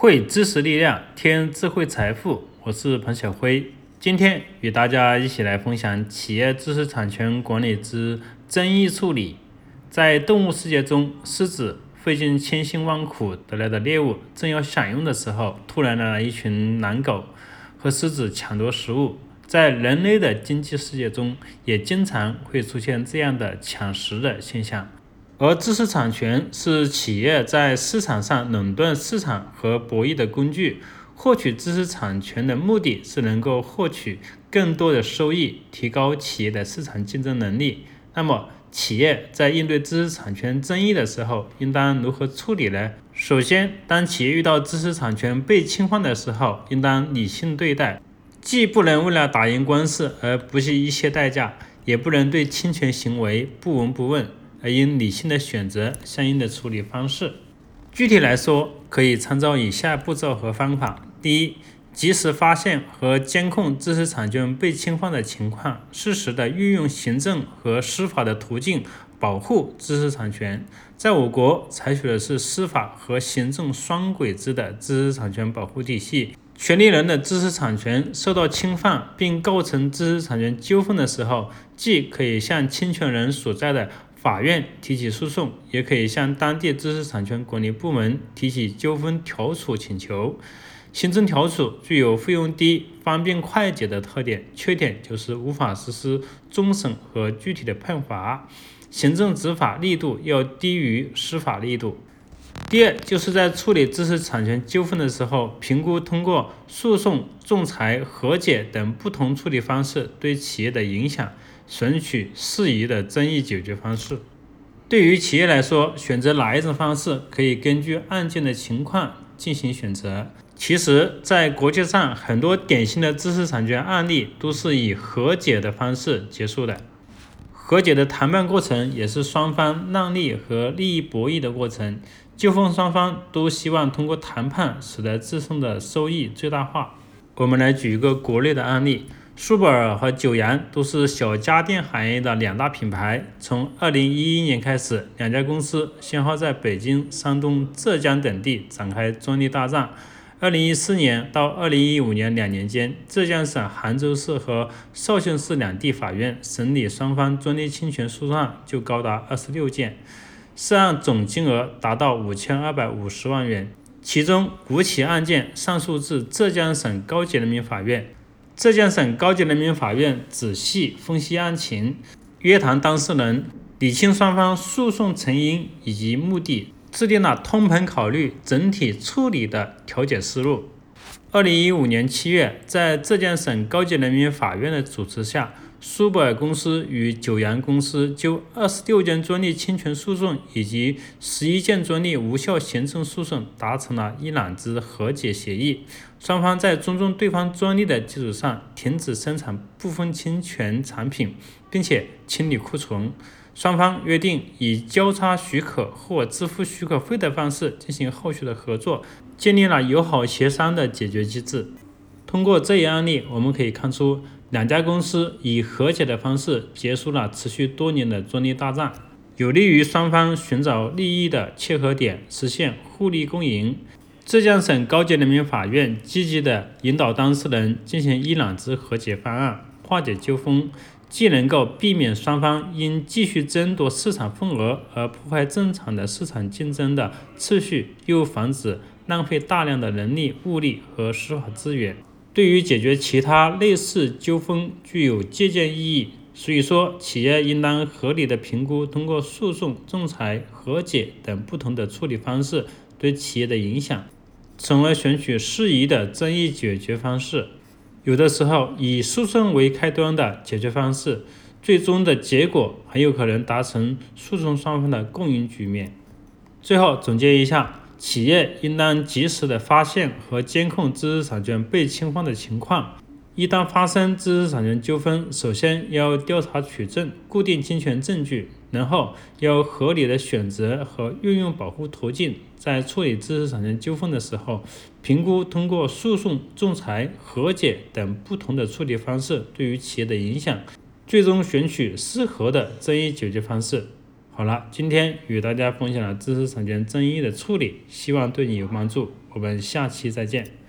汇知识力量，添智慧财富。我是彭小辉，今天与大家一起来分享企业知识产权管理之争议处理。在动物世界中，狮子费尽千辛万苦得来的猎物，正要享用的时候，突然来了一群狼狗和狮子抢夺食物。在人类的经济世界中，也经常会出现这样的抢食的现象。而知识产权是企业在市场上垄断市场和博弈的工具。获取知识产权的目的是能够获取更多的收益，提高企业的市场竞争能力。那么，企业在应对知识产权争议的时候，应当如何处理呢？首先，当企业遇到知识产权被侵犯的时候，应当理性对待，既不能为了打赢官司而不惜一切代价，也不能对侵权行为不闻不问。而应理性的选择相应的处理方式。具体来说，可以参照以下步骤和方法：第一，及时发现和监控知识产权被侵犯的情况，适时的运用行政和司法的途径保护知识产权。在我国，采取的是司法和行政双轨制的知识产权保护体系。权利人的知识产权受到侵犯并构成知识产权纠纷的时候，既可以向侵权人所在的法院提起诉讼，也可以向当地知识产权管理部门提起纠纷调处请求。行政调处具有费用低、方便快捷的特点，缺点就是无法实施终审和具体的判罚。行政执法力度要低于司法力度。第二，就是在处理知识产权纠纷的时候，评估通过诉讼、仲裁、和解等不同处理方式对企业的影响。选取适宜的争议解决方式。对于企业来说，选择哪一种方式可以根据案件的情况进行选择。其实，在国际上，很多典型的知识产权案例都是以和解的方式结束的。和解的谈判过程也是双方让利和利益博弈的过程。纠纷双方都希望通过谈判使得自身的收益最大化。我们来举一个国内的案例。苏泊尔和九阳都是小家电行业的两大品牌。从二零一一年开始，两家公司先后在北京、山东、浙江等地展开专利大战。二零一四年到二零一五年两年间，浙江省杭州市和绍兴市两地法院审理双方专利侵权诉讼案就高达二十六件，涉案总金额达到五千二百五十万元。其中，五起案件上诉至浙江省高级人民法院。浙江省高级人民法院仔细分析案情，约谈当事人，理清双方诉讼成因以及目的，制定了通盘考虑整体处理的调解思路。二零一五年七月，在浙江省高级人民法院的主持下。苏泊尔公司与九阳公司就二十六件专利侵权诉讼以及十一件专利无效行政诉讼达成了一揽子和解协议，双方在尊重对方专利的基础上停止生产部分侵权产品，并且清理库存。双方约定以交叉许可或支付许可费的方式进行后续的合作，建立了友好协商的解决机制。通过这一案例，我们可以看出。两家公司以和解的方式结束了持续多年的专利大战，有利于双方寻找利益的切合点，实现互利共赢。浙江省高级人民法院积极地引导当事人进行一揽子和解方案，化解纠纷，既能够避免双方因继续争夺市场份额而破坏正常的市场竞争的秩序，又防止浪费大量的人力、物力和司法资源。对于解决其他类似纠纷具有借鉴意义，所以说企业应当合理的评估通过诉讼、仲裁、和解等不同的处理方式对企业的影响，从而选取适宜的争议解决方式。有的时候，以诉讼为开端的解决方式，最终的结果很有可能达成诉讼双方的共赢局面。最后总结一下。企业应当及时的发现和监控知识产权被侵犯的情况。一旦发生知识产权纠纷，首先要调查取证，固定侵权证据，然后要合理的选择和运用保护途径。在处理知识产权纠纷的时候，评估通过诉讼、仲裁、和解等不同的处理方式对于企业的影响，最终选取适合的争议解决方式。好了，今天与大家分享了知识产权争议的处理，希望对你有帮助。我们下期再见。